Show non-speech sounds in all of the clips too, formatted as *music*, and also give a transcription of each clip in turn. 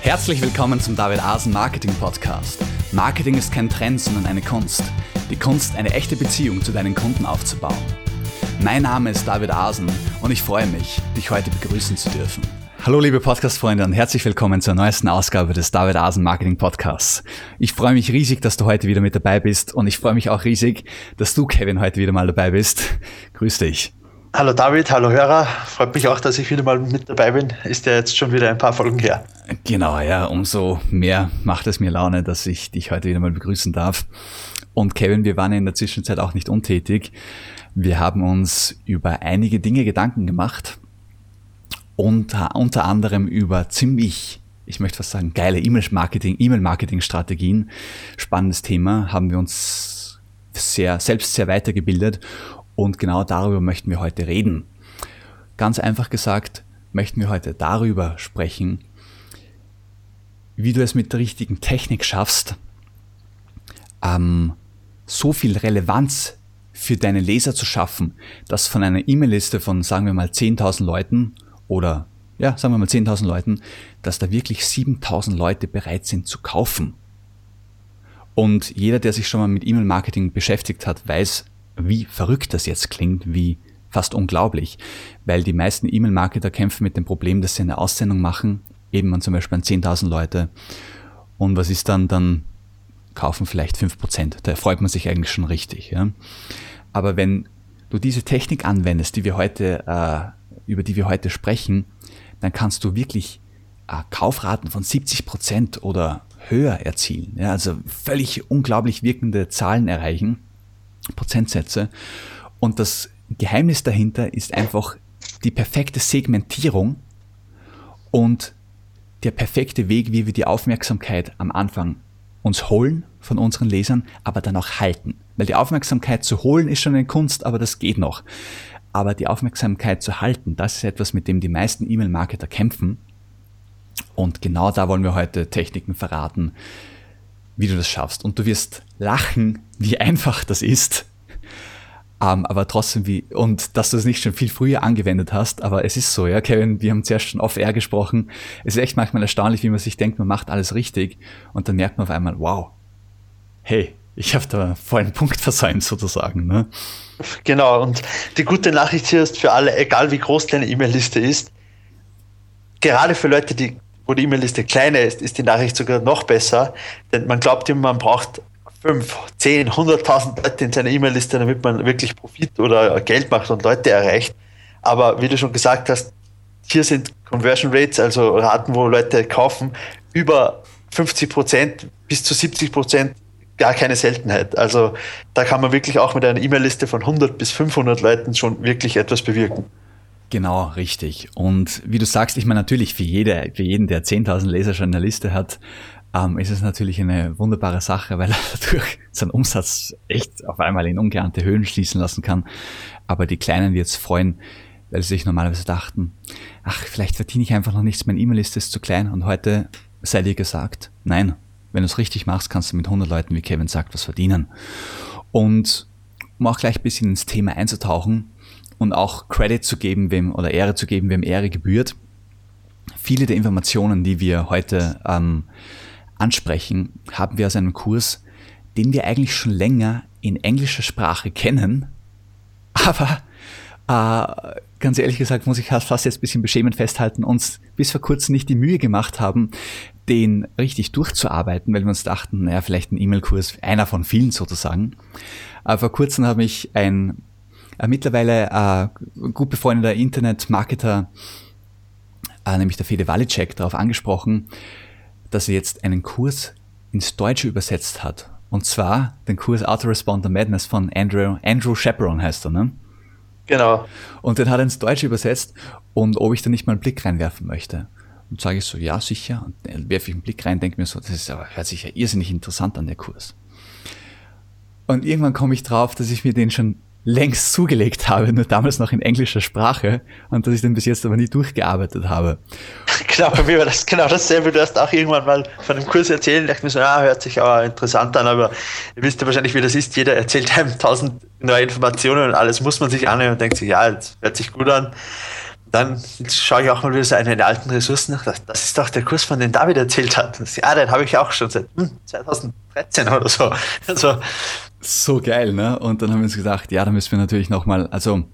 Herzlich willkommen zum David Asen Marketing Podcast. Marketing ist kein Trend, sondern eine Kunst. Die Kunst, eine echte Beziehung zu deinen Kunden aufzubauen. Mein Name ist David Asen und ich freue mich, dich heute begrüßen zu dürfen. Hallo liebe Podcast-Freunde und herzlich willkommen zur neuesten Ausgabe des David Asen Marketing Podcasts. Ich freue mich riesig, dass du heute wieder mit dabei bist und ich freue mich auch riesig, dass du, Kevin, heute wieder mal dabei bist. Grüß dich. Hallo David, hallo Hörer. Freut mich auch, dass ich wieder mal mit dabei bin. Ist ja jetzt schon wieder ein paar Folgen her. Genau, ja, umso mehr macht es mir Laune, dass ich dich heute wieder mal begrüßen darf. Und Kevin, wir waren in der Zwischenzeit auch nicht untätig. Wir haben uns über einige Dinge Gedanken gemacht unter, unter anderem über ziemlich, ich möchte fast sagen, geile E-Mail-Marketing, E-Mail-Marketing-Strategien. Spannendes Thema, haben wir uns sehr, selbst sehr weitergebildet und genau darüber möchten wir heute reden. Ganz einfach gesagt, möchten wir heute darüber sprechen, wie du es mit der richtigen Technik schaffst, ähm, so viel Relevanz für deine Leser zu schaffen, dass von einer E-Mail-Liste von, sagen wir mal, 10.000 Leuten oder ja, sagen wir mal 10.000 Leuten, dass da wirklich 7.000 Leute bereit sind zu kaufen. Und jeder, der sich schon mal mit E-Mail-Marketing beschäftigt hat, weiß, wie verrückt das jetzt klingt, wie fast unglaublich, weil die meisten E-Mail-Marketer kämpfen mit dem Problem, dass sie eine Aussendung machen, eben an zum Beispiel an 10.000 Leute. Und was ist dann? Dann kaufen vielleicht 5%. Da freut man sich eigentlich schon richtig. Ja? Aber wenn du diese Technik anwendest, die wir heute, äh, über die wir heute sprechen, dann kannst du wirklich äh, Kaufraten von 70% oder höher erzielen. Ja? Also völlig unglaublich wirkende Zahlen erreichen Prozentsätze. Und das Geheimnis dahinter ist einfach die perfekte Segmentierung und der perfekte Weg, wie wir die Aufmerksamkeit am Anfang uns holen von unseren Lesern, aber dann auch halten. Weil die Aufmerksamkeit zu holen ist schon eine Kunst, aber das geht noch. Aber die Aufmerksamkeit zu halten, das ist etwas, mit dem die meisten E-Mail-Marketer kämpfen. Und genau da wollen wir heute Techniken verraten, wie du das schaffst. Und du wirst lachen, wie einfach das ist. Um, ähm, aber trotzdem wie, und dass du es nicht schon viel früher angewendet hast, aber es ist so, ja, Kevin, wir haben zuerst schon off-air gesprochen. Es ist echt manchmal erstaunlich, wie man sich denkt, man macht alles richtig und dann merkt man auf einmal, wow, hey, ich habe da voll einen Punkt versäumt sozusagen. Ne? Genau, und die gute Nachricht hier ist für alle, egal wie groß deine E-Mail-Liste ist, gerade für Leute, die wo die E-Mail-Liste kleiner ist, ist die Nachricht sogar noch besser, denn man glaubt immer, man braucht 5, 10, 100.000 Leute in seiner E-Mail-Liste, damit man wirklich Profit oder Geld macht und Leute erreicht. Aber wie du schon gesagt hast, hier sind Conversion Rates, also Raten, wo Leute kaufen, über 50 Prozent bis zu 70 Prozent gar keine Seltenheit. Also da kann man wirklich auch mit einer E-Mail-Liste von 100 bis 500 Leuten schon wirklich etwas bewirken. Genau, richtig. Und wie du sagst, ich meine natürlich für, jede, für jeden, der 10.000 Leser schon in der Liste hat, ähm, ist es natürlich eine wunderbare Sache, weil er *laughs* dadurch seinen Umsatz echt auf einmal in ungeahnte Höhen schließen lassen kann. Aber die Kleinen, jetzt freuen, weil sie sich normalerweise dachten, ach, vielleicht verdiene ich einfach noch nichts, meine E-Mail-Liste ist zu klein und heute sei dir gesagt, nein, wenn du es richtig machst, kannst du mit 100 Leuten, wie Kevin sagt, was verdienen. Und um auch gleich ein bisschen ins Thema einzutauchen, und auch Credit zu geben, wem oder Ehre zu geben, wem Ehre gebührt. Viele der Informationen, die wir heute ähm, ansprechen, haben wir aus einem Kurs, den wir eigentlich schon länger in englischer Sprache kennen, *laughs* aber äh, ganz ehrlich gesagt muss ich fast jetzt ein bisschen beschämend festhalten, uns bis vor kurzem nicht die Mühe gemacht haben, den richtig durchzuarbeiten, weil wir uns dachten, naja, vielleicht ein E-Mail-Kurs, einer von vielen sozusagen. Aber vor kurzem habe ich ein äh, mittlerweile äh, gut befreundeter Internet-Marketer, äh, nämlich der Fede Walicek, darauf angesprochen, dass er jetzt einen Kurs ins Deutsche übersetzt hat. Und zwar den Kurs Autoresponder Madness von Andrew, Andrew Chaperon heißt er, ne? Genau. Und den hat er ins Deutsche übersetzt und ob ich da nicht mal einen Blick reinwerfen möchte. Und sage ich so, ja, sicher. Und dann werfe ich einen Blick rein, denke mir so, das ist aber, hört sich ja irrsinnig interessant an, der Kurs. Und irgendwann komme ich drauf, dass ich mir den schon längst zugelegt habe, nur damals noch in englischer Sprache und dass ich den bis jetzt aber nie durchgearbeitet habe. *laughs* Genau, bei mir war das genau dasselbe. Du hast auch irgendwann mal von einem Kurs erzählt, dachte mir so, ja, hört sich aber interessant an, aber ihr wisst ja wahrscheinlich, wie das ist. Jeder erzählt einem *laughs* tausend neue Informationen und alles muss man sich annehmen und denkt sich, ja, das hört sich gut an. Dann schaue ich auch mal wieder so eine der alten Ressourcen nach. Das ist doch der Kurs, von dem David erzählt hat. Ja, den habe ich auch schon seit hm, 2013 oder so. *laughs* Also, so geil, ne? Und dann haben wir uns gedacht, ja, da müssen wir natürlich nochmal, also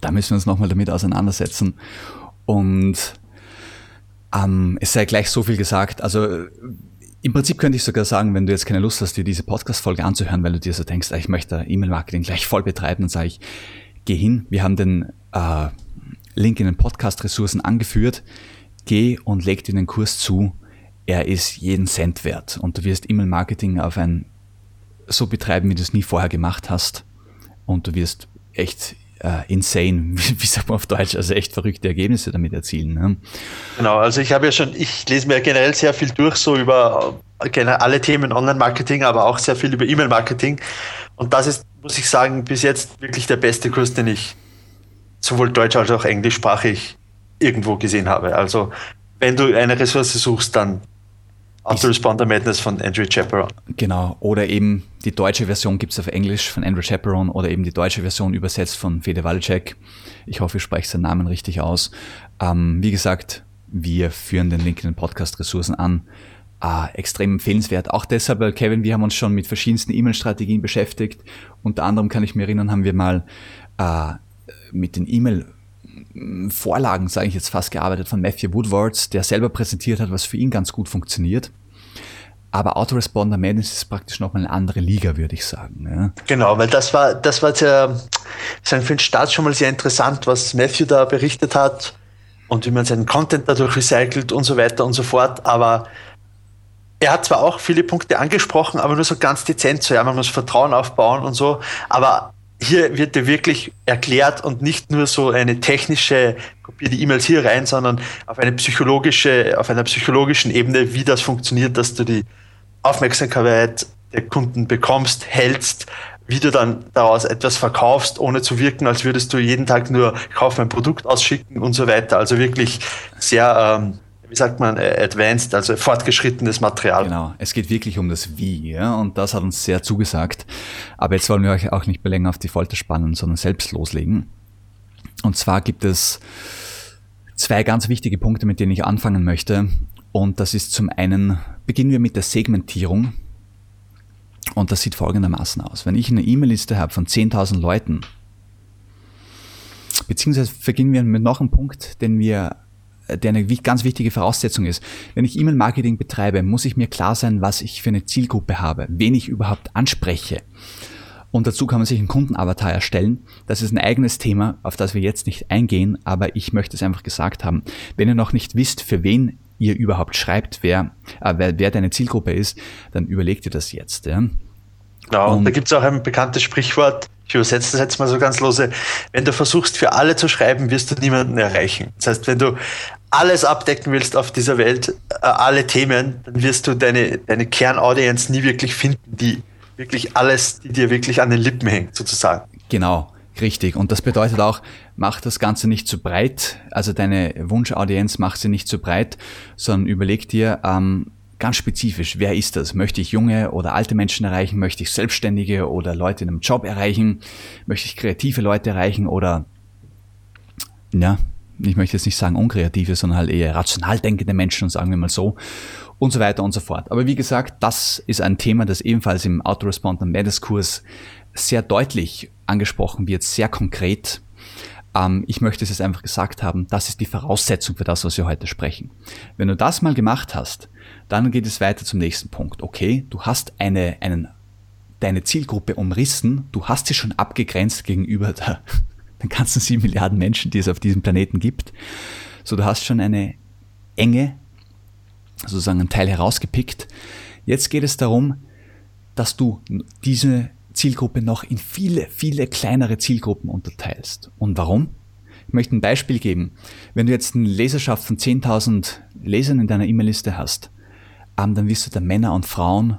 da müssen wir uns nochmal damit auseinandersetzen. Und ähm, es sei gleich so viel gesagt. Also im Prinzip könnte ich sogar sagen, wenn du jetzt keine Lust hast, dir diese Podcast-Folge anzuhören, weil du dir so denkst, ah, ich möchte E-Mail-Marketing gleich voll betreiben, dann sage ich, geh hin. Wir haben den äh, Link in den Podcast-Ressourcen angeführt. Geh und leg dir den Kurs zu. Er ist jeden Cent wert und du wirst E-Mail-Marketing auf ein so betreiben, wie du es nie vorher gemacht hast. Und du wirst echt äh, insane, *laughs* wie, wie sagt man auf Deutsch, also echt verrückte Ergebnisse damit erzielen. Ne? Genau, also ich habe ja schon, ich lese mir generell sehr viel durch, so über generell alle Themen Online-Marketing, aber auch sehr viel über E-Mail-Marketing. Und das ist, muss ich sagen, bis jetzt wirklich der beste Kurs, den ich sowohl deutsch als auch englischsprachig irgendwo gesehen habe. Also wenn du eine Ressource suchst, dann Autoresponder Madness von Andrew Chaperon. Genau, oder eben die deutsche Version gibt es auf Englisch von Andrew Chaperon oder eben die deutsche Version übersetzt von Fede Walczek. Ich hoffe, ich spreche seinen Namen richtig aus. Ähm, wie gesagt, wir führen den Link in den Podcast-Ressourcen an. Äh, extrem empfehlenswert. Auch deshalb, Kevin, wir haben uns schon mit verschiedensten E-Mail-Strategien beschäftigt. Unter anderem kann ich mir erinnern, haben wir mal äh, mit den E-Mail Vorlagen, sage ich jetzt fast, gearbeitet von Matthew Woodwards, der selber präsentiert hat, was für ihn ganz gut funktioniert. Aber Autoresponder Madness ist praktisch nochmal eine andere Liga, würde ich sagen. Ja. Genau, weil das war, das war sehr, sagen für den Start schon mal sehr interessant, was Matthew da berichtet hat und wie man seinen Content dadurch recycelt und so weiter und so fort. Aber er hat zwar auch viele Punkte angesprochen, aber nur so ganz dezent, so ja, man muss Vertrauen aufbauen und so. Aber hier wird dir wirklich erklärt und nicht nur so eine technische, kopiere die E-Mails hier rein, sondern auf eine psychologische, auf einer psychologischen Ebene, wie das funktioniert, dass du die Aufmerksamkeit der Kunden bekommst, hältst, wie du dann daraus etwas verkaufst, ohne zu wirken, als würdest du jeden Tag nur kauf mein Produkt ausschicken und so weiter. Also wirklich sehr ähm, wie sagt man, äh, advanced, also fortgeschrittenes Material. Genau, es geht wirklich um das Wie, ja, und das hat uns sehr zugesagt. Aber jetzt wollen wir euch auch nicht mehr länger auf die Folter spannen, sondern selbst loslegen. Und zwar gibt es zwei ganz wichtige Punkte, mit denen ich anfangen möchte. Und das ist zum einen, beginnen wir mit der Segmentierung. Und das sieht folgendermaßen aus. Wenn ich eine E-Mail-Liste habe von 10.000 Leuten, beziehungsweise beginnen wir mit noch einem Punkt, den wir der eine ganz wichtige Voraussetzung ist. Wenn ich E-Mail-Marketing betreibe, muss ich mir klar sein, was ich für eine Zielgruppe habe, wen ich überhaupt anspreche. Und dazu kann man sich einen Kundenavatar erstellen. Das ist ein eigenes Thema, auf das wir jetzt nicht eingehen, aber ich möchte es einfach gesagt haben. Wenn ihr noch nicht wisst, für wen ihr überhaupt schreibt, wer, äh, wer, wer deine Zielgruppe ist, dann überlegt ihr das jetzt. Ja. Genau, und da gibt es auch ein bekanntes Sprichwort, ich übersetze das jetzt mal so ganz lose, wenn du versuchst, für alle zu schreiben, wirst du niemanden erreichen. Das heißt, wenn du alles abdecken willst auf dieser Welt, äh, alle Themen, dann wirst du deine, deine Kernaudience nie wirklich finden, die wirklich alles, die dir wirklich an den Lippen hängt, sozusagen. Genau, richtig. Und das bedeutet auch, mach das Ganze nicht zu breit, also deine Wunschaudienz mach sie nicht zu breit, sondern überleg dir, ähm, ganz spezifisch, wer ist das? Möchte ich junge oder alte Menschen erreichen? Möchte ich Selbstständige oder Leute in einem Job erreichen? Möchte ich kreative Leute erreichen oder, ja, ich möchte jetzt nicht sagen unkreative, sondern halt eher rational denkende Menschen, sagen wir mal so, und so weiter und so fort. Aber wie gesagt, das ist ein Thema, das ebenfalls im Autoresponder Madness Kurs sehr deutlich angesprochen wird, sehr konkret. Ähm, ich möchte es jetzt einfach gesagt haben, das ist die Voraussetzung für das, was wir heute sprechen. Wenn du das mal gemacht hast, dann geht es weiter zum nächsten Punkt. Okay, du hast eine, einen, deine Zielgruppe umrissen, du hast sie schon abgegrenzt gegenüber *laughs* der, den ganzen sieben Milliarden Menschen, die es auf diesem Planeten gibt. So, du hast schon eine enge, sozusagen einen Teil herausgepickt. Jetzt geht es darum, dass du diese Zielgruppe noch in viele, viele kleinere Zielgruppen unterteilst. Und warum? Ich möchte ein Beispiel geben. Wenn du jetzt eine Leserschaft von 10.000 Lesern in deiner E-Mail-Liste hast, ähm, dann wirst du da Männer und Frauen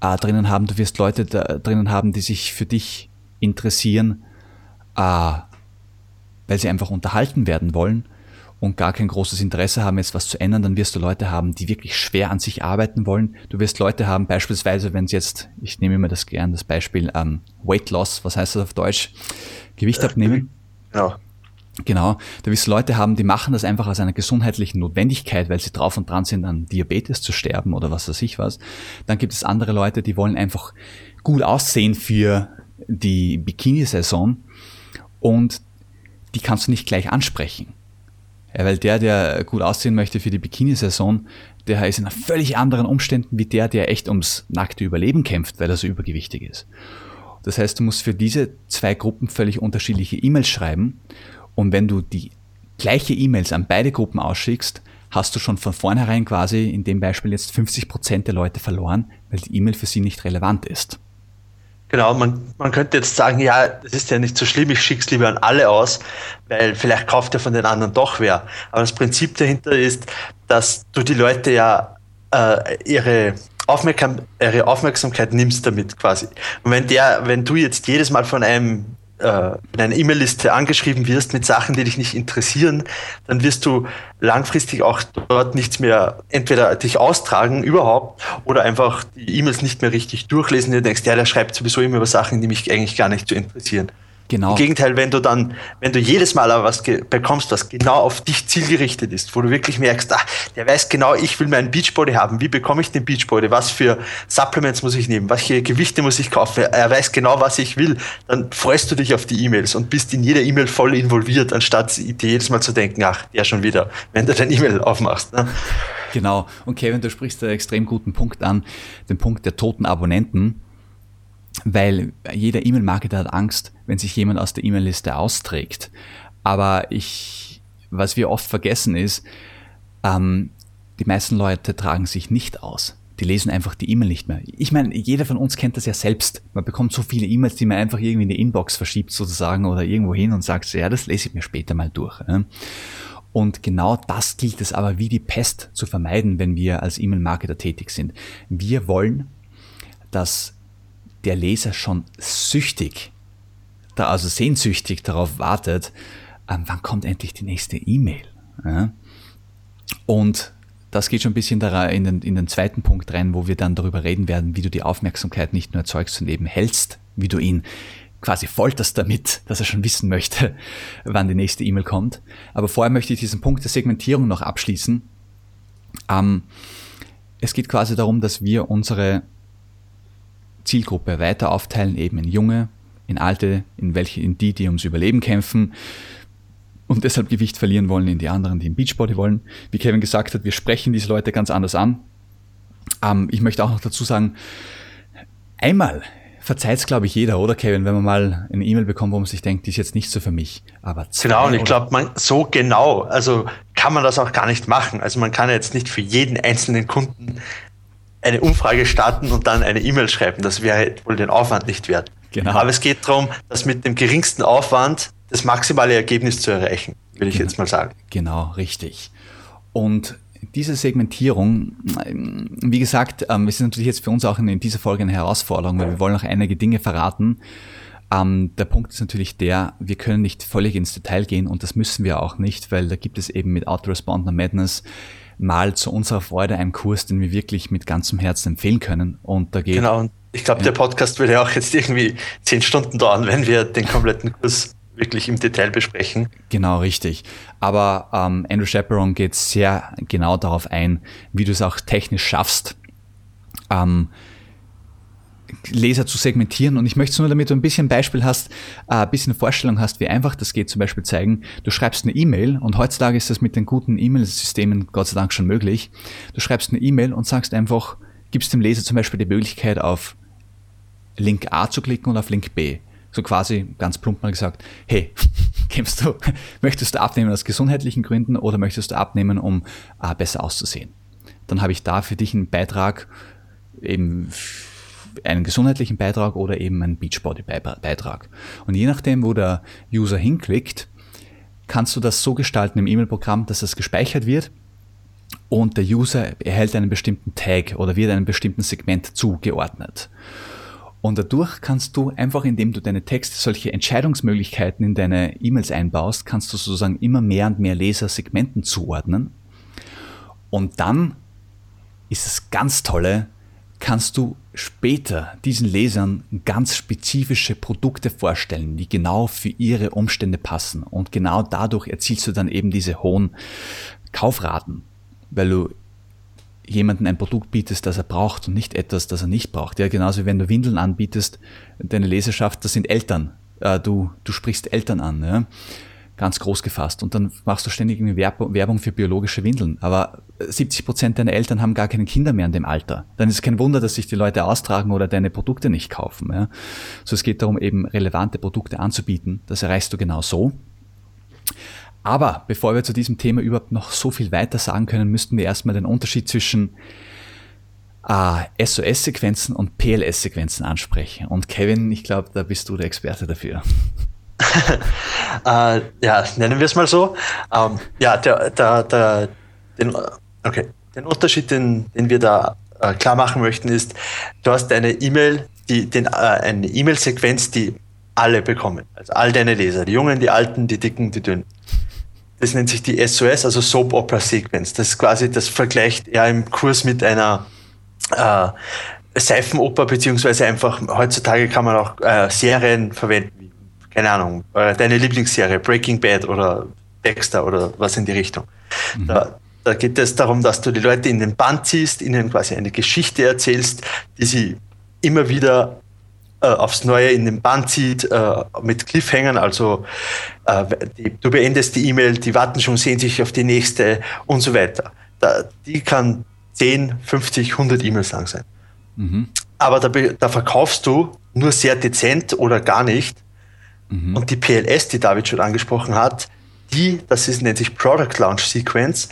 äh, drinnen haben. Du wirst Leute drinnen haben, die sich für dich interessieren, äh, weil sie einfach unterhalten werden wollen und gar kein großes Interesse haben, jetzt was zu ändern, dann wirst du Leute haben, die wirklich schwer an sich arbeiten wollen. Du wirst Leute haben, beispielsweise, wenn es jetzt, ich nehme immer das gern, das Beispiel ähm, Weight Loss, was heißt das auf Deutsch? Gewicht abnehmen. Ja. Genau, da wirst du Leute haben, die machen das einfach aus einer gesundheitlichen Notwendigkeit, weil sie drauf und dran sind, an Diabetes zu sterben oder was weiß ich was. Dann gibt es andere Leute, die wollen einfach gut aussehen für die Bikini-Saison und die kannst du nicht gleich ansprechen. Ja, weil der, der gut aussehen möchte für die Bikini-Saison, der ist in völlig anderen Umständen wie der, der echt ums nackte Überleben kämpft, weil er so übergewichtig ist. Das heißt, du musst für diese zwei Gruppen völlig unterschiedliche E-Mails schreiben und wenn du die gleiche E-Mails an beide Gruppen ausschickst, hast du schon von vornherein quasi in dem Beispiel jetzt 50 Prozent der Leute verloren, weil die E-Mail für sie nicht relevant ist. Genau, man, man könnte jetzt sagen, ja, das ist ja nicht so schlimm, ich schicke es lieber an alle aus, weil vielleicht kauft ja von den anderen doch wer. Aber das Prinzip dahinter ist, dass du die Leute ja äh, ihre, Aufmerksam ihre Aufmerksamkeit nimmst damit quasi. Und wenn der, wenn du jetzt jedes Mal von einem in einer E-Mail-Liste angeschrieben wirst mit Sachen, die dich nicht interessieren, dann wirst du langfristig auch dort nichts mehr entweder dich austragen überhaupt oder einfach die E-Mails nicht mehr richtig durchlesen. Du denkst, ja, der schreibt sowieso immer über Sachen, die mich eigentlich gar nicht so interessieren. Genau. Im Gegenteil, wenn du dann, wenn du jedes Mal aber was bekommst, was genau auf dich zielgerichtet ist, wo du wirklich merkst, ah, der weiß genau, ich will meinen Beachbody haben. Wie bekomme ich den Beachbody? Was für Supplements muss ich nehmen? Welche Gewichte muss ich kaufen? Er weiß genau, was ich will. Dann freust du dich auf die E-Mails und bist in jeder E-Mail voll involviert, anstatt dir jedes Mal zu denken, ach, der schon wieder, wenn du dein E-Mail aufmachst. Ne? Genau. Und Kevin, du sprichst einen extrem guten Punkt an, den Punkt der toten Abonnenten weil jeder E-Mail-Marketer hat Angst, wenn sich jemand aus der E-Mail-Liste austrägt. Aber ich, was wir oft vergessen ist, ähm, die meisten Leute tragen sich nicht aus. Die lesen einfach die E-Mail nicht mehr. Ich meine, jeder von uns kennt das ja selbst. Man bekommt so viele E-Mails, die man einfach irgendwie in die Inbox verschiebt sozusagen oder irgendwo hin und sagt, ja, das lese ich mir später mal durch. Und genau das gilt es aber wie die Pest zu vermeiden, wenn wir als E-Mail-Marketer tätig sind. Wir wollen, dass der Leser schon süchtig, da also sehnsüchtig darauf wartet, ähm, wann kommt endlich die nächste E-Mail. Ja? Und das geht schon ein bisschen in den, in den zweiten Punkt rein, wo wir dann darüber reden werden, wie du die Aufmerksamkeit nicht nur erzeugst, sondern eben hältst, wie du ihn quasi folterst damit, dass er schon wissen möchte, *laughs* wann die nächste E-Mail kommt. Aber vorher möchte ich diesen Punkt der Segmentierung noch abschließen. Ähm, es geht quasi darum, dass wir unsere Zielgruppe weiter aufteilen, eben in junge, in alte, in welche, in die, die ums Überleben kämpfen und deshalb Gewicht verlieren wollen, in die anderen, die im Beachbody wollen. Wie Kevin gesagt hat, wir sprechen diese Leute ganz anders an. Ähm, ich möchte auch noch dazu sagen, einmal verzeiht es, glaube ich, jeder, oder Kevin, wenn man mal eine E-Mail bekommt, wo man sich denkt, die ist jetzt nicht so für mich. Aber genau, und ich glaube, so genau, also kann man das auch gar nicht machen. Also man kann jetzt nicht für jeden einzelnen Kunden eine Umfrage starten und dann eine E-Mail schreiben. Das wäre wohl den Aufwand nicht wert. Genau. Aber es geht darum, dass mit dem geringsten Aufwand das maximale Ergebnis zu erreichen, will ich genau. jetzt mal sagen. Genau, richtig. Und diese Segmentierung, wie gesagt, ähm, ist natürlich jetzt für uns auch in dieser Folge eine Herausforderung, weil wir wollen noch einige Dinge verraten. Ähm, der Punkt ist natürlich der, wir können nicht völlig ins Detail gehen und das müssen wir auch nicht, weil da gibt es eben mit Autoresponder Madness mal zu unserer Freude einen Kurs, den wir wirklich mit ganzem Herzen empfehlen können. Und da geht. Genau, ich glaube, ja. der Podcast würde auch jetzt irgendwie zehn Stunden dauern, wenn wir den kompletten Kurs wirklich im Detail besprechen. Genau, richtig. Aber ähm, Andrew Chaperon geht sehr genau darauf ein, wie du es auch technisch schaffst, ähm, Leser zu segmentieren. Und ich möchte es nur, damit du ein bisschen Beispiel hast, äh, ein bisschen Vorstellung hast, wie einfach das geht, zum Beispiel zeigen, du schreibst eine E-Mail und heutzutage ist das mit den guten E-Mail-Systemen Gott sei Dank schon möglich. Du schreibst eine E-Mail und sagst einfach, gibst dem Leser zum Beispiel die Möglichkeit, auf Link A zu klicken und auf Link B. So quasi ganz plump mal gesagt, hey, *laughs* kämpfst du, *laughs* möchtest du abnehmen aus gesundheitlichen Gründen oder möchtest du abnehmen, um äh, besser auszusehen? Dann habe ich da für dich einen Beitrag eben einen gesundheitlichen Beitrag oder eben einen Beachbody-Beitrag. Und je nachdem, wo der User hinklickt, kannst du das so gestalten im E-Mail-Programm, dass das gespeichert wird und der User erhält einen bestimmten Tag oder wird einem bestimmten Segment zugeordnet. Und dadurch kannst du einfach, indem du deine Texte solche Entscheidungsmöglichkeiten in deine E-Mails einbaust, kannst du sozusagen immer mehr und mehr Leser-Segmenten zuordnen. Und dann ist das ganz Tolle, kannst du später diesen Lesern ganz spezifische Produkte vorstellen, die genau für ihre Umstände passen. Und genau dadurch erzielst du dann eben diese hohen Kaufraten, weil du jemanden ein Produkt bietest, das er braucht und nicht etwas, das er nicht braucht. Ja, genauso wie wenn du Windeln anbietest, deine Leserschaft, das sind Eltern. Äh, du, du sprichst Eltern an. Ja? ganz groß gefasst. Und dann machst du ständig Werbung für biologische Windeln. Aber 70 Prozent deiner Eltern haben gar keine Kinder mehr in dem Alter. Dann ist es kein Wunder, dass sich die Leute austragen oder deine Produkte nicht kaufen. Ja. So es geht darum, eben relevante Produkte anzubieten. Das erreichst du genau so. Aber bevor wir zu diesem Thema überhaupt noch so viel weiter sagen können, müssten wir erstmal den Unterschied zwischen äh, SOS-Sequenzen und PLS-Sequenzen ansprechen. Und Kevin, ich glaube, da bist du der Experte dafür. *laughs* äh, ja, nennen wir es mal so. Ähm, ja, der, der, der, den, okay. den Unterschied, den, den wir da äh, klar machen möchten, ist, du hast eine E-Mail, die, den, äh, eine E-Mail-Sequenz, die alle bekommen. Also all deine Leser, die Jungen, die Alten, die Dicken, die Dünnen. Das nennt sich die SOS, also Soap Opera Sequence. Das ist quasi, das vergleicht er im Kurs mit einer äh, Seifenoper, beziehungsweise einfach, heutzutage kann man auch äh, Serien verwenden keine Ahnung, äh, deine Lieblingsserie, Breaking Bad oder Dexter oder was in die Richtung. Mhm. Da, da geht es darum, dass du die Leute in den Band ziehst, ihnen quasi eine Geschichte erzählst, die sie immer wieder äh, aufs Neue in den Band zieht, äh, mit Cliffhangern, also äh, die, du beendest die E-Mail, die warten schon, sehen sich auf die nächste und so weiter. Da, die kann 10, 50, 100 E-Mails lang sein. Mhm. Aber da, da verkaufst du nur sehr dezent oder gar nicht Mhm. Und die PLS, die David schon angesprochen hat, die, das ist, nennt sich Product Launch Sequence,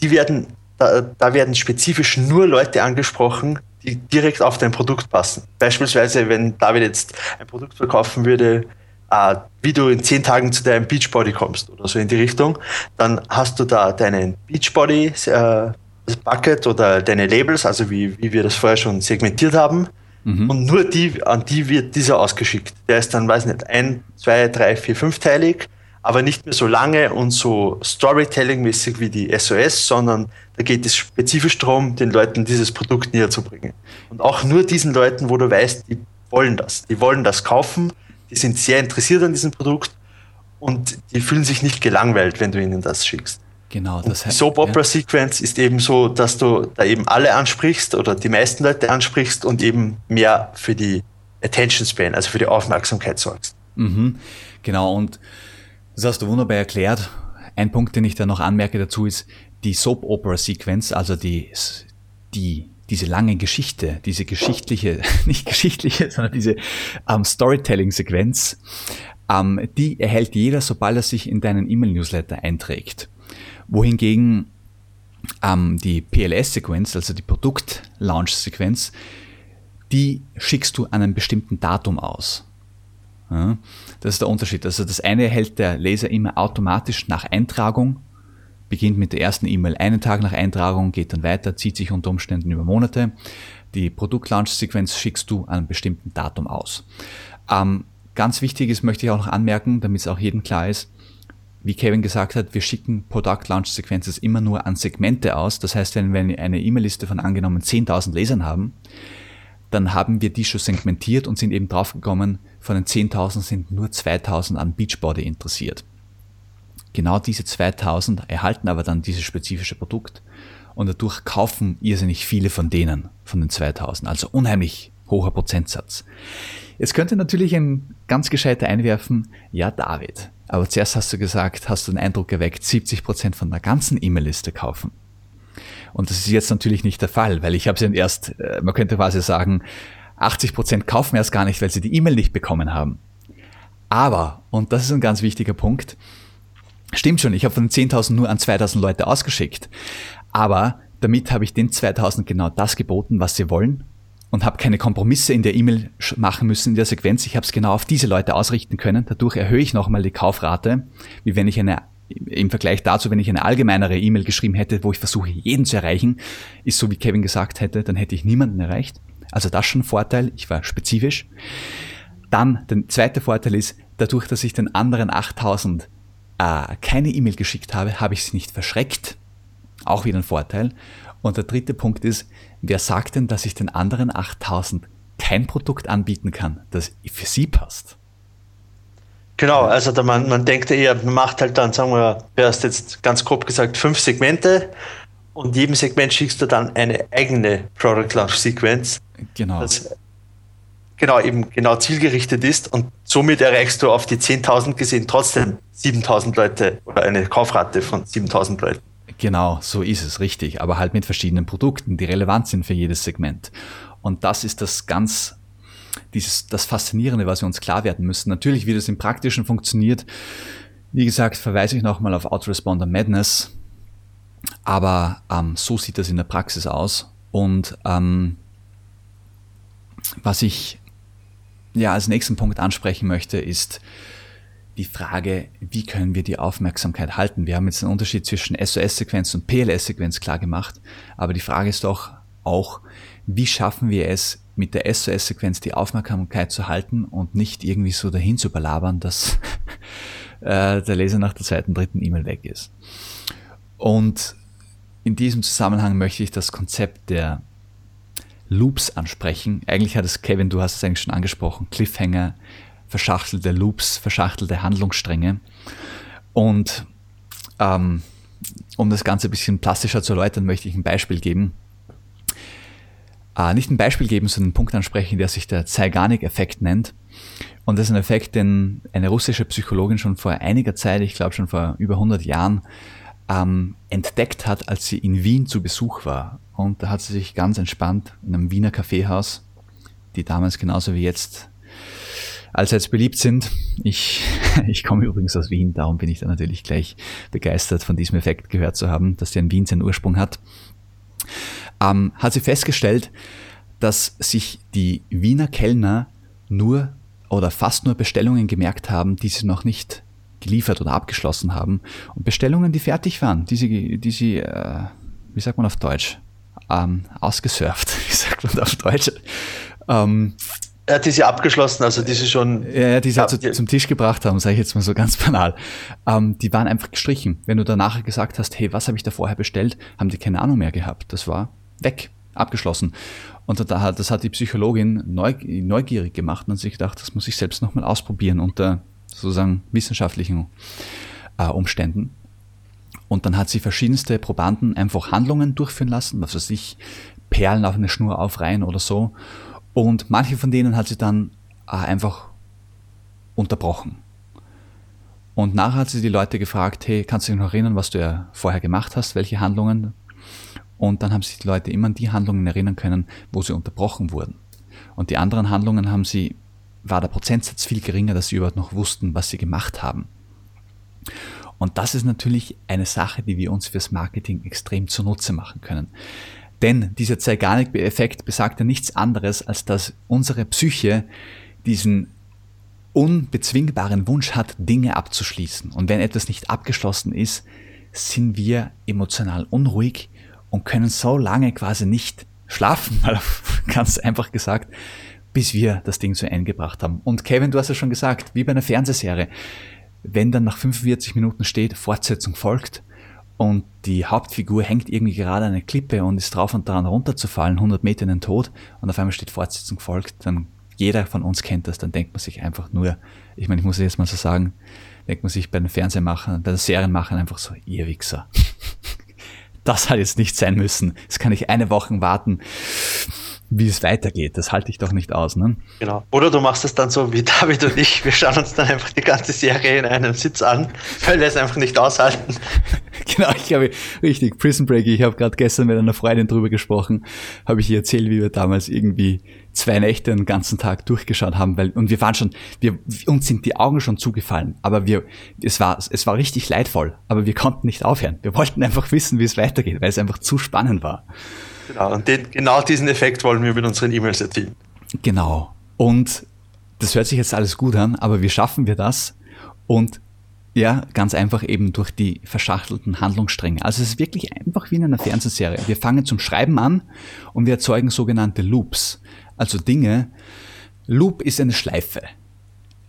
die werden, da, da werden spezifisch nur Leute angesprochen, die direkt auf dein Produkt passen. Beispielsweise, wenn David jetzt ein Produkt verkaufen würde, äh, wie du in zehn Tagen zu deinem Beachbody kommst oder so in die Richtung, dann hast du da deinen Beachbody äh, Bucket oder deine Labels, also wie, wie wir das vorher schon segmentiert haben. Mhm. Und nur die, an die wird dieser ausgeschickt. Der ist dann, weiß nicht, ein, zwei, drei, vier, fünfteilig, aber nicht mehr so lange und so Storytelling-mäßig wie die SOS, sondern da geht es spezifisch darum, den Leuten dieses Produkt näher zu bringen. Und auch nur diesen Leuten, wo du weißt, die wollen das. Die wollen das kaufen, die sind sehr interessiert an diesem Produkt und die fühlen sich nicht gelangweilt, wenn du ihnen das schickst. Genau, das heißt. Soap Opera. Sequence ist eben so, dass du da eben alle ansprichst oder die meisten Leute ansprichst und eben mehr für die Attention Span, also für die Aufmerksamkeit sorgst. Mhm, genau, und das hast du wunderbar erklärt. Ein Punkt, den ich da noch anmerke dazu ist, die Soap Opera Sequence, also die, die, diese lange Geschichte, diese geschichtliche, *laughs* nicht geschichtliche, sondern diese ähm, Storytelling-Sequenz, ähm, die erhält jeder, sobald er sich in deinen E-Mail-Newsletter einträgt wohingegen ähm, die PLS-Sequenz, also die Produkt-Launch-Sequenz, die schickst du an einem bestimmten Datum aus. Ja, das ist der Unterschied. Also das eine erhält der Leser immer automatisch nach Eintragung, beginnt mit der ersten E-Mail einen Tag nach Eintragung, geht dann weiter, zieht sich unter Umständen über Monate. Die Produkt-Launch-Sequenz schickst du an einem bestimmten Datum aus. Ähm, ganz wichtig ist, möchte ich auch noch anmerken, damit es auch jedem klar ist, wie Kevin gesagt hat, wir schicken Product Launch Sequences immer nur an Segmente aus. Das heißt, wenn wir eine E-Mail-Liste von angenommen 10.000 Lesern haben, dann haben wir die schon segmentiert und sind eben draufgekommen, von den 10.000 sind nur 2.000 an Beachbody interessiert. Genau diese 2.000 erhalten aber dann dieses spezifische Produkt und dadurch kaufen irrsinnig viele von denen, von den 2.000. Also unheimlich hoher Prozentsatz. Jetzt könnte natürlich ein ganz gescheiter einwerfen, ja David, aber zuerst hast du gesagt, hast du den Eindruck erweckt, 70 Prozent von der ganzen E-Mail-Liste kaufen. Und das ist jetzt natürlich nicht der Fall, weil ich habe sie erst, äh, man könnte quasi sagen, 80 Prozent kaufen erst gar nicht, weil sie die E-Mail nicht bekommen haben. Aber, und das ist ein ganz wichtiger Punkt, stimmt schon, ich habe von den 10.000 nur an 2.000 Leute ausgeschickt. Aber damit habe ich den 2.000 genau das geboten, was sie wollen und habe keine Kompromisse in der E-Mail machen müssen in der Sequenz. Ich habe es genau auf diese Leute ausrichten können. Dadurch erhöhe ich nochmal die Kaufrate, wie wenn ich eine im Vergleich dazu, wenn ich eine allgemeinere E-Mail geschrieben hätte, wo ich versuche, jeden zu erreichen, ist so wie Kevin gesagt hätte, dann hätte ich niemanden erreicht. Also das schon ein Vorteil, ich war spezifisch. Dann, der zweite Vorteil ist, dadurch, dass ich den anderen 8000 äh, keine E-Mail geschickt habe, habe ich sie nicht verschreckt. Auch wieder ein Vorteil. Und der dritte Punkt ist, wer sagt denn, dass ich den anderen 8000 kein Produkt anbieten kann, das für sie passt? Genau, also da man, man denkt eher, man macht halt dann, sagen wir, du hast jetzt ganz grob gesagt, fünf Segmente und jedem Segment schickst du dann eine eigene Product Launch Sequence. Genau. Das genau eben genau zielgerichtet ist und somit erreichst du auf die 10.000 gesehen trotzdem 7.000 Leute oder eine Kaufrate von 7.000 Leuten. Genau, so ist es richtig, aber halt mit verschiedenen Produkten, die relevant sind für jedes Segment. Und das ist das ganz, dieses, das Faszinierende, was wir uns klar werden müssen. Natürlich, wie das im Praktischen funktioniert, wie gesagt, verweise ich nochmal auf Autoresponder Madness, aber ähm, so sieht das in der Praxis aus. Und ähm, was ich ja als nächsten Punkt ansprechen möchte, ist die Frage, wie können wir die Aufmerksamkeit halten? Wir haben jetzt den Unterschied zwischen SOS-Sequenz und PLS-Sequenz klar gemacht, aber die Frage ist doch auch, wie schaffen wir es, mit der SOS-Sequenz die Aufmerksamkeit zu halten und nicht irgendwie so dahin zu belabern, dass *laughs* äh, der Leser nach der zweiten, dritten E-Mail weg ist. Und in diesem Zusammenhang möchte ich das Konzept der Loops ansprechen. Eigentlich hat es Kevin, du hast es eigentlich schon angesprochen, Cliffhanger, verschachtelte Loops, verschachtelte Handlungsstränge. Und ähm, um das Ganze ein bisschen plastischer zu erläutern, möchte ich ein Beispiel geben. Äh, nicht ein Beispiel geben, sondern einen Punkt ansprechen, der sich der Zeigarnik-Effekt nennt. Und das ist ein Effekt, den eine russische Psychologin schon vor einiger Zeit, ich glaube schon vor über 100 Jahren, ähm, entdeckt hat, als sie in Wien zu Besuch war. Und da hat sie sich ganz entspannt in einem Wiener Kaffeehaus, die damals genauso wie jetzt allseits beliebt sind. Ich, *laughs* ich komme übrigens aus Wien, darum bin ich da natürlich gleich begeistert von diesem Effekt gehört zu haben, dass der in Wien seinen Ursprung hat. Ähm, hat sie festgestellt, dass sich die Wiener Kellner nur oder fast nur Bestellungen gemerkt haben, die sie noch nicht geliefert oder abgeschlossen haben und Bestellungen, die fertig waren, die sie, die sie äh, wie sagt man auf Deutsch, ähm, ausgesurft, *laughs* wie sagt man auf Deutsch. Ähm, ja, die sie abgeschlossen, also die sie schon. Ja, die sie ja, zu, zum Tisch gebracht haben, sage ich jetzt mal so ganz banal. Ähm, die waren einfach gestrichen. Wenn du danach gesagt hast, hey, was habe ich da vorher bestellt, haben die keine Ahnung mehr gehabt. Das war weg, abgeschlossen. Und da hat, das hat die Psychologin neugierig gemacht und sich gedacht, das muss ich selbst nochmal ausprobieren unter sozusagen wissenschaftlichen äh, Umständen. Und dann hat sie verschiedenste Probanden einfach Handlungen durchführen lassen, was weiß ich, Perlen auf eine Schnur aufreihen oder so. Und manche von denen hat sie dann äh, einfach unterbrochen. Und nachher hat sie die Leute gefragt, hey, kannst du dich noch erinnern, was du ja vorher gemacht hast, welche Handlungen? Und dann haben sich die Leute immer an die Handlungen erinnern können, wo sie unterbrochen wurden. Und die anderen Handlungen haben sie, war der Prozentsatz viel geringer, dass sie überhaupt noch wussten, was sie gemacht haben. Und das ist natürlich eine Sache, die wir uns fürs Marketing extrem zunutze machen können. Denn dieser Zeigarnik-Effekt besagt ja nichts anderes, als dass unsere Psyche diesen unbezwingbaren Wunsch hat, Dinge abzuschließen. Und wenn etwas nicht abgeschlossen ist, sind wir emotional unruhig und können so lange quasi nicht schlafen, *laughs* ganz einfach gesagt, bis wir das Ding zu Ende gebracht haben. Und Kevin, du hast ja schon gesagt, wie bei einer Fernsehserie, wenn dann nach 45 Minuten steht, Fortsetzung folgt und die Hauptfigur hängt irgendwie gerade an einer Klippe und ist drauf und dran runterzufallen, 100 Meter in den Tod und auf einmal steht Fortsetzung folgt, dann jeder von uns kennt das, dann denkt man sich einfach nur, ich meine, ich muss jetzt mal so sagen, denkt man sich bei den Fernsehmachern, bei den Serienmachern einfach so, ihr Wichser. *laughs* Das hat jetzt nicht sein müssen. Jetzt kann ich eine Woche warten wie es weitergeht. Das halte ich doch nicht aus. Ne? Genau. Oder du machst es dann so wie *laughs* David und ich. Wir schauen uns dann einfach die ganze Serie in einem Sitz an, weil wir es einfach nicht aushalten. *laughs* genau, ich habe richtig, Prison Break, ich habe gerade gestern mit einer Freundin drüber gesprochen, habe ich ihr erzählt, wie wir damals irgendwie zwei Nächte den ganzen Tag durchgeschaut haben, weil, und wir waren schon, wir, uns sind die Augen schon zugefallen, aber wir, es war, es war richtig leidvoll, aber wir konnten nicht aufhören. Wir wollten einfach wissen, wie es weitergeht, weil es einfach zu spannend war. Genau, und den, genau diesen Effekt wollen wir mit unseren E-Mails erzielen. Genau. Und das hört sich jetzt alles gut an, aber wie schaffen wir das? Und ja, ganz einfach eben durch die verschachtelten Handlungsstränge. Also es ist wirklich einfach wie in einer Fernsehserie. Wir fangen zum Schreiben an und wir erzeugen sogenannte Loops. Also Dinge. Loop ist eine Schleife.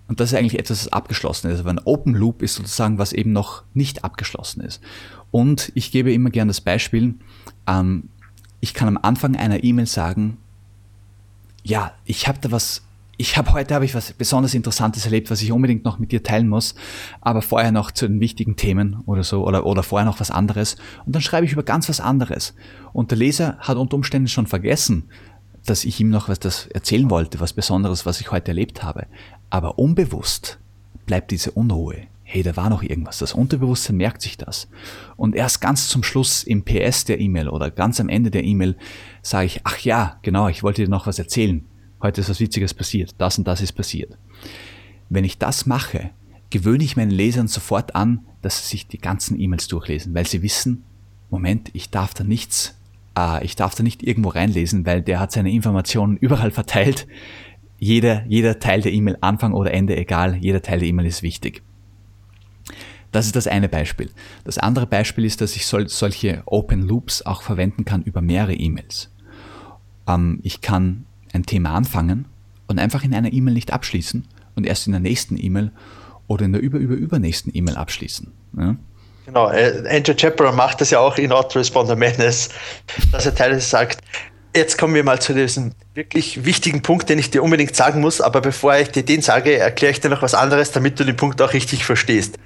Und das ist eigentlich etwas, das abgeschlossen ist. Aber ein Open Loop ist sozusagen, was eben noch nicht abgeschlossen ist. Und ich gebe immer gern das Beispiel, ähm, ich kann am Anfang einer E-Mail sagen, ja, ich habe da was, ich habe heute habe ich was besonders Interessantes erlebt, was ich unbedingt noch mit dir teilen muss, aber vorher noch zu den wichtigen Themen oder so oder, oder vorher noch was anderes. Und dann schreibe ich über ganz was anderes. Und der Leser hat unter Umständen schon vergessen, dass ich ihm noch was das erzählen wollte, was Besonderes, was ich heute erlebt habe, aber unbewusst bleibt diese Unruhe. Hey, da war noch irgendwas. Das Unterbewusstsein merkt sich das. Und erst ganz zum Schluss im PS der E-Mail oder ganz am Ende der E-Mail sage ich, ach ja, genau, ich wollte dir noch was erzählen. Heute ist was Witziges passiert. Das und das ist passiert. Wenn ich das mache, gewöhne ich meinen Lesern sofort an, dass sie sich die ganzen E-Mails durchlesen, weil sie wissen, Moment, ich darf da nichts, äh, ich darf da nicht irgendwo reinlesen, weil der hat seine Informationen überall verteilt. Jeder, jeder Teil der E-Mail, Anfang oder Ende, egal, jeder Teil der E-Mail ist wichtig. Das ist das eine Beispiel. Das andere Beispiel ist, dass ich sol solche Open Loops auch verwenden kann über mehrere E-Mails. Ähm, ich kann ein Thema anfangen und einfach in einer E-Mail nicht abschließen und erst in der nächsten E-Mail oder in der über, über, übernächsten E-Mail abschließen. Ja? Genau, äh, Andrew Chaparro macht das ja auch in Autoresponder Madness, dass er teilweise sagt, jetzt kommen wir mal zu diesem wirklich wichtigen Punkt, den ich dir unbedingt sagen muss, aber bevor ich dir den sage, erkläre ich dir noch was anderes, damit du den Punkt auch richtig verstehst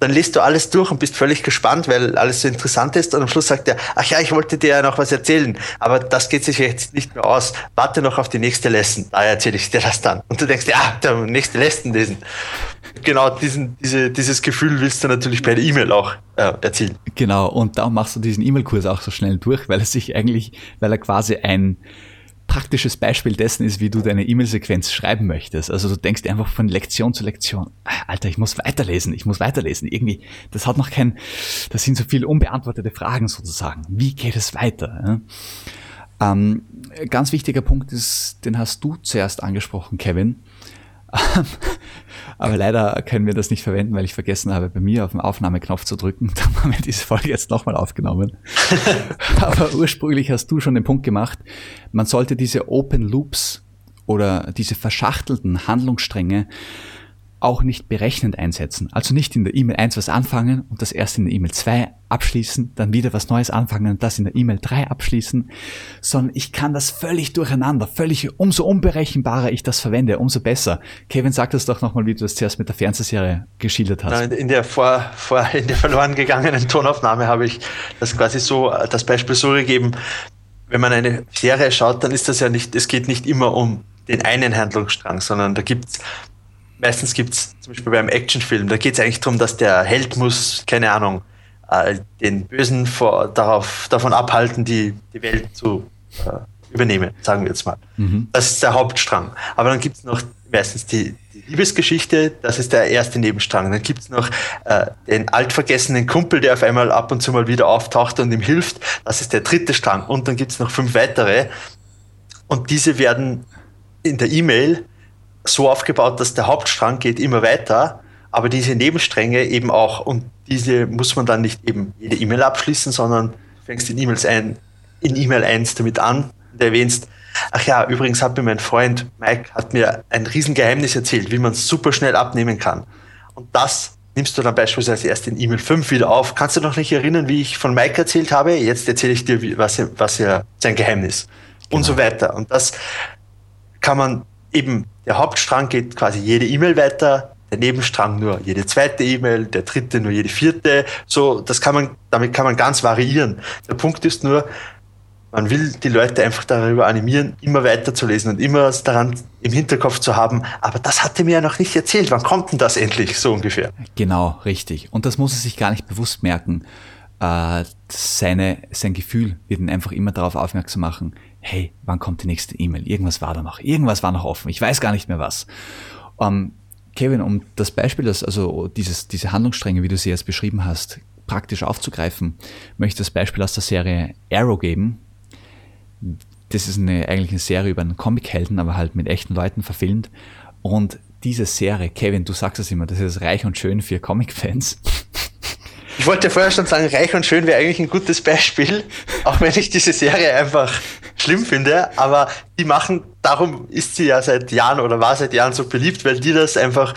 dann liest du alles durch und bist völlig gespannt, weil alles so interessant ist. Und am Schluss sagt er, ach ja, ich wollte dir ja noch was erzählen, aber das geht sich jetzt nicht mehr aus. Warte noch auf die nächste Lesson, da erzähle ich dir das dann. Und du denkst, ja, der nächste Lesson lesen. Genau diesen, diese, dieses Gefühl willst du natürlich bei der E-Mail auch äh, erzielen. Genau, und darum machst du diesen E-Mail-Kurs auch so schnell durch, weil er sich eigentlich, weil er quasi ein praktisches Beispiel dessen ist, wie du deine E-Mail-Sequenz schreiben möchtest. Also du denkst einfach von Lektion zu Lektion, ah, Alter, ich muss weiterlesen, ich muss weiterlesen. Irgendwie, das hat noch kein, das sind so viele unbeantwortete Fragen sozusagen. Wie geht es weiter? Ähm, ganz wichtiger Punkt ist, den hast du zuerst angesprochen, Kevin. *laughs* Aber leider können wir das nicht verwenden, weil ich vergessen habe, bei mir auf den Aufnahmeknopf zu drücken. *laughs* Dann haben wir diese Folge jetzt nochmal aufgenommen. *laughs* Aber ursprünglich hast du schon den Punkt gemacht, man sollte diese Open Loops oder diese verschachtelten Handlungsstränge auch nicht berechnend einsetzen. Also nicht in der E-Mail 1 was anfangen und das erst in der E-Mail 2 abschließen, dann wieder was Neues anfangen und das in der E-Mail 3 abschließen, sondern ich kann das völlig durcheinander, völlig, umso unberechenbarer ich das verwende, umso besser. Kevin, sag das doch nochmal, wie du das zuerst mit der Fernsehserie geschildert hast. In der, vor, vor, in der verloren gegangenen Tonaufnahme habe ich das quasi so, das Beispiel so gegeben, wenn man eine Serie schaut, dann ist das ja nicht, es geht nicht immer um den einen Handlungsstrang, sondern da gibt's meistens gibt es zum Beispiel beim Actionfilm, da geht es eigentlich darum, dass der Held muss, keine Ahnung, äh, den Bösen vor, darauf, davon abhalten, die, die Welt zu äh, übernehmen, sagen wir jetzt mal. Mhm. Das ist der Hauptstrang. Aber dann gibt es noch meistens die, die, Liebesgeschichte, das ist der erste Nebenstrang. Dann gibt es noch äh, den altvergessenen Kumpel, der auf einmal ab und zu mal wieder auftaucht und ihm hilft. Das ist der dritte Strang. Und dann gibt es noch fünf weitere. Und diese werden in der E-Mail so aufgebaut, dass der Hauptstrang geht immer weiter, aber diese Nebenstränge eben auch. Und diese muss man dann nicht eben jede E-Mail abschließen, sondern du fängst in E-Mails ein, in E-Mail 1 damit an und erwähnst, ach ja, übrigens hat mir mein Freund Mike hat mir ein Riesengeheimnis erzählt, wie man es super schnell abnehmen kann. Und das nimmst du dann beispielsweise erst in E-Mail 5 wieder auf. Kannst du noch nicht erinnern, wie ich von Mike erzählt habe? Jetzt erzähle ich dir, was, was ja sein Geheimnis. Genau. Und so weiter. Und das kann man eben der Hauptstrang geht quasi jede E-Mail weiter, der Nebenstrang nur jede zweite E-Mail, der dritte nur jede vierte. So, das kann man, damit kann man ganz variieren. Der Punkt ist nur, man will die Leute einfach darüber animieren, immer weiterzulesen und immer daran im Hinterkopf zu haben, aber das hat er mir ja noch nicht erzählt. Wann kommt denn das endlich? So ungefähr. Genau, richtig. Und das muss er sich gar nicht bewusst merken. Äh, seine, sein Gefühl wird ihn einfach immer darauf aufmerksam machen, hey, wann kommt die nächste E-Mail? Irgendwas war da noch, irgendwas war noch offen, ich weiß gar nicht mehr was. Ähm, Kevin, um das Beispiel, das, also dieses, diese Handlungsstränge, wie du sie jetzt beschrieben hast, praktisch aufzugreifen, möchte ich das Beispiel aus der Serie Arrow geben. Das ist eine, eigentlich eine Serie über einen Comichelden, aber halt mit echten Leuten verfilmt. Und diese Serie, Kevin, du sagst es immer, das ist reich und schön für Comic-Fans. Ich wollte vorher schon sagen, Reich und Schön wäre eigentlich ein gutes Beispiel, auch wenn ich diese Serie einfach schlimm finde, aber die machen, darum ist sie ja seit Jahren oder war seit Jahren so beliebt, weil die das einfach,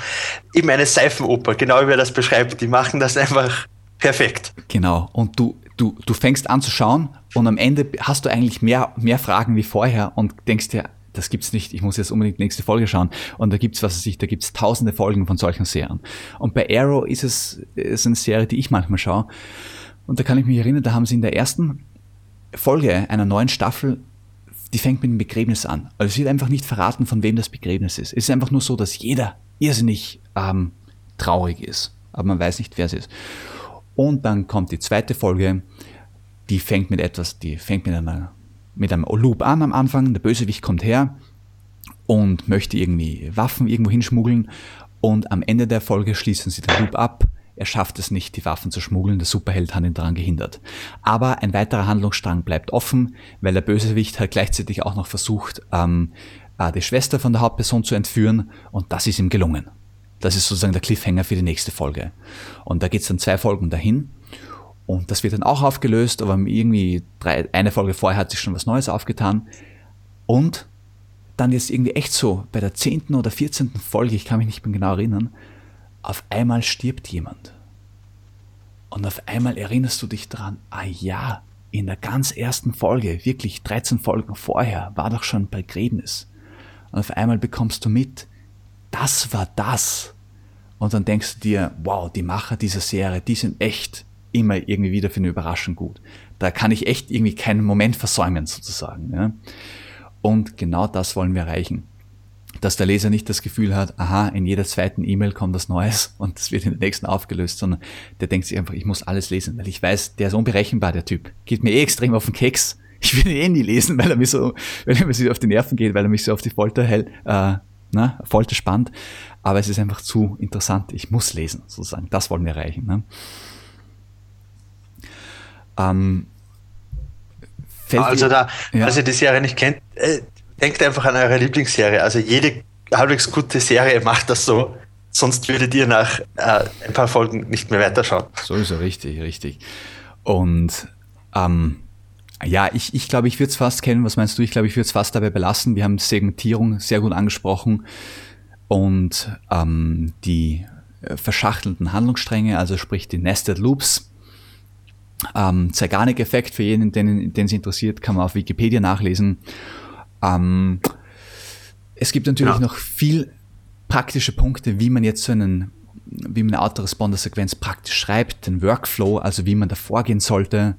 eben eine Seifenoper, genau wie er das beschreibt, die machen das einfach perfekt. Genau, und du, du, du fängst an zu schauen und am Ende hast du eigentlich mehr, mehr Fragen wie vorher und denkst dir, das gibt's nicht, ich muss jetzt unbedingt die nächste Folge schauen. Und da gibt's, was weiß ich, da gibt's tausende Folgen von solchen Serien. Und bei Arrow ist es ist eine Serie, die ich manchmal schaue. Und da kann ich mich erinnern, da haben sie in der ersten Folge einer neuen Staffel, die fängt mit dem Begräbnis an. Also es wird einfach nicht verraten, von wem das Begräbnis ist. Es ist einfach nur so, dass jeder irrsinnig ähm, traurig ist. Aber man weiß nicht, wer es ist. Und dann kommt die zweite Folge, die fängt mit etwas, die fängt mit einer mit einem Loop an am Anfang. Der Bösewicht kommt her und möchte irgendwie Waffen irgendwo hinschmuggeln. Und am Ende der Folge schließen sie den Loop ab. Er schafft es nicht, die Waffen zu schmuggeln. Der Superheld hat ihn daran gehindert. Aber ein weiterer Handlungsstrang bleibt offen, weil der Bösewicht halt gleichzeitig auch noch versucht, ähm, äh, die Schwester von der Hauptperson zu entführen. Und das ist ihm gelungen. Das ist sozusagen der Cliffhanger für die nächste Folge. Und da geht es dann zwei Folgen dahin. Und das wird dann auch aufgelöst, aber irgendwie drei, eine Folge vorher hat sich schon was Neues aufgetan. Und dann jetzt irgendwie echt so, bei der zehnten oder vierzehnten Folge, ich kann mich nicht mehr genau erinnern, auf einmal stirbt jemand. Und auf einmal erinnerst du dich dran, ah ja, in der ganz ersten Folge, wirklich 13 Folgen vorher, war doch schon Begräbnis. Und auf einmal bekommst du mit, das war das. Und dann denkst du dir, wow, die Macher dieser Serie, die sind echt immer irgendwie wieder für eine Überraschung gut. Da kann ich echt irgendwie keinen Moment versäumen sozusagen. Ja. Und genau das wollen wir erreichen. Dass der Leser nicht das Gefühl hat, aha, in jeder zweiten E-Mail kommt was Neues *laughs* und das wird in der nächsten aufgelöst, sondern der denkt sich einfach, ich muss alles lesen, weil ich weiß, der ist unberechenbar, der Typ. Geht mir eh extrem auf den Keks. *laughs* Ich will ihn eh nie lesen, weil er mir so, weil er mir so auf die Nerven geht, weil er mich so auf die Folter hält, äh, na, Folter spannt. Aber es ist einfach zu interessant. Ich muss lesen, sozusagen. Das wollen wir erreichen. Ne? Ähm, also da, ja. ihr die Serie nicht kennt, äh, denkt einfach an eure Lieblingsserie. Also jede halbwegs gute Serie macht das so. Sonst würdet ihr nach äh, ein paar Folgen nicht mehr weiterschauen. So ist er, richtig, richtig. Und ähm, ja, ich, ich glaube, ich würde es fast kennen. Was meinst du? Ich glaube, ich würde es fast dabei belassen. Wir haben Segmentierung sehr gut angesprochen und ähm, die äh, verschachtelten Handlungsstränge, also sprich die Nested Loops, ähm, Zeigarnik-Effekt für jeden, den, es interessiert, kann man auf Wikipedia nachlesen. Ähm, es gibt natürlich ja. noch viel praktische Punkte, wie man jetzt so einen, wie man eine Autoresponder-Sequenz praktisch schreibt, den Workflow, also wie man da vorgehen sollte.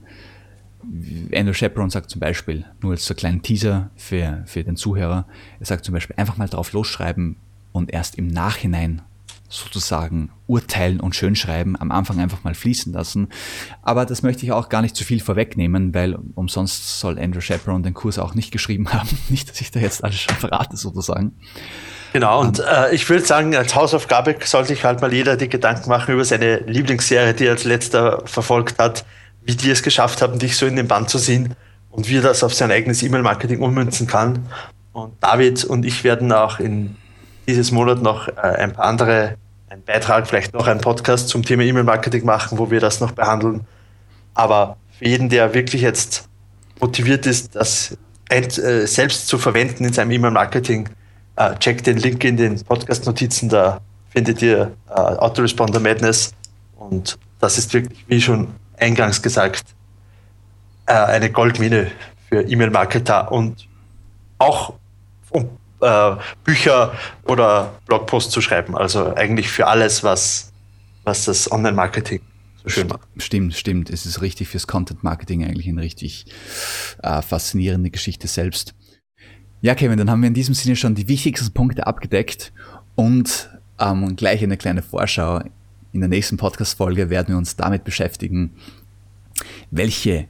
Andrew Chaperon sagt zum Beispiel, nur als so kleinen Teaser für, für den Zuhörer, er sagt zum Beispiel einfach mal drauf losschreiben und erst im Nachhinein sozusagen urteilen und schön schreiben, am Anfang einfach mal fließen lassen. Aber das möchte ich auch gar nicht zu viel vorwegnehmen, weil umsonst soll Andrew Chaperon den Kurs auch nicht geschrieben haben. *laughs* Nicht, dass ich da jetzt alles schon verrate sozusagen. Genau, und um, ähm, äh, ich würde sagen, als Hausaufgabe soll sich halt mal jeder die Gedanken machen über seine Lieblingsserie, die er als letzter verfolgt hat, wie die es geschafft haben, dich so in den Band zu ziehen und wie er das auf sein eigenes E-Mail-Marketing ummünzen kann. Und David und ich werden auch in dieses Monat noch äh, ein paar andere einen Beitrag, vielleicht noch einen Podcast zum Thema E-Mail-Marketing machen, wo wir das noch behandeln. Aber für jeden, der wirklich jetzt motiviert ist, das äh, selbst zu verwenden in seinem E-Mail-Marketing, äh, checkt den Link in den Podcast-Notizen, da findet ihr äh, Autoresponder Madness. Und das ist wirklich, wie schon eingangs gesagt, eine Goldmine für E-Mail-Marketer und auch um äh, Bücher oder Blogposts zu schreiben. Also eigentlich für alles, was, was das Online-Marketing so schön macht. Stimmt, stimmt. Es ist richtig fürs Content-Marketing eigentlich eine richtig äh, faszinierende Geschichte selbst. Ja, Kevin, dann haben wir in diesem Sinne schon die wichtigsten Punkte abgedeckt und ähm, gleich eine kleine Vorschau. In der nächsten Podcast-Folge werden wir uns damit beschäftigen, welche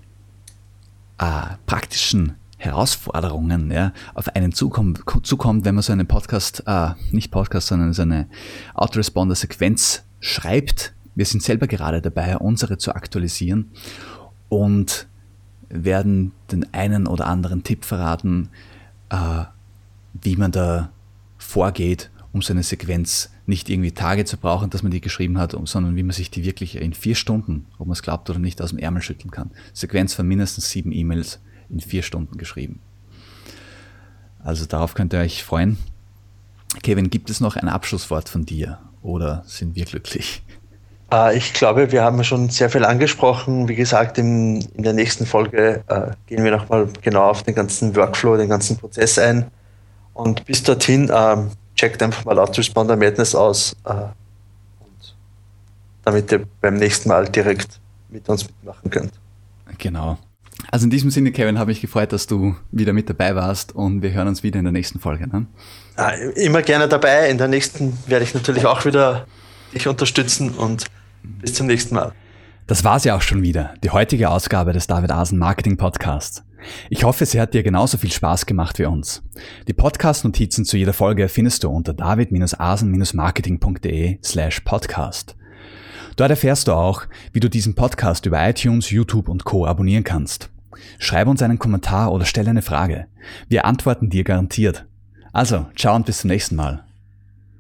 äh, praktischen Herausforderungen ja, auf einen zukommt, zukommt, wenn man so einen Podcast, äh, nicht Podcast, sondern so eine Autoresponder-Sequenz schreibt. Wir sind selber gerade dabei, unsere zu aktualisieren und werden den einen oder anderen Tipp verraten, äh, wie man da vorgeht, um so eine Sequenz nicht irgendwie Tage zu brauchen, dass man die geschrieben hat, sondern wie man sich die wirklich in vier Stunden, ob man es glaubt oder nicht, aus dem Ärmel schütteln kann. Sequenz von mindestens sieben E-Mails in vier Stunden geschrieben. Also darauf könnt ihr euch freuen. Kevin, gibt es noch ein Abschlusswort von dir oder sind wir glücklich? Äh, ich glaube, wir haben schon sehr viel angesprochen. Wie gesagt, in, in der nächsten Folge äh, gehen wir nochmal genau auf den ganzen Workflow, den ganzen Prozess ein. Und bis dorthin ähm, checkt einfach mal Autoresponder Madness aus, äh, und damit ihr beim nächsten Mal direkt mit uns mitmachen könnt. Genau. Also in diesem Sinne, Kevin, habe ich gefreut, dass du wieder mit dabei warst und wir hören uns wieder in der nächsten Folge. Ne? Ja, immer gerne dabei. In der nächsten werde ich natürlich auch wieder dich unterstützen und bis zum nächsten Mal. Das war's ja auch schon wieder, die heutige Ausgabe des David Asen Marketing Podcasts. Ich hoffe, sie hat dir genauso viel Spaß gemacht wie uns. Die Podcast-Notizen zu jeder Folge findest du unter david-asen-marketing.de slash podcast. Dort erfährst du auch, wie du diesen Podcast über iTunes, YouTube und Co. abonnieren kannst. Schreib uns einen Kommentar oder stell eine Frage. Wir antworten dir garantiert. Also, ciao und bis zum nächsten Mal.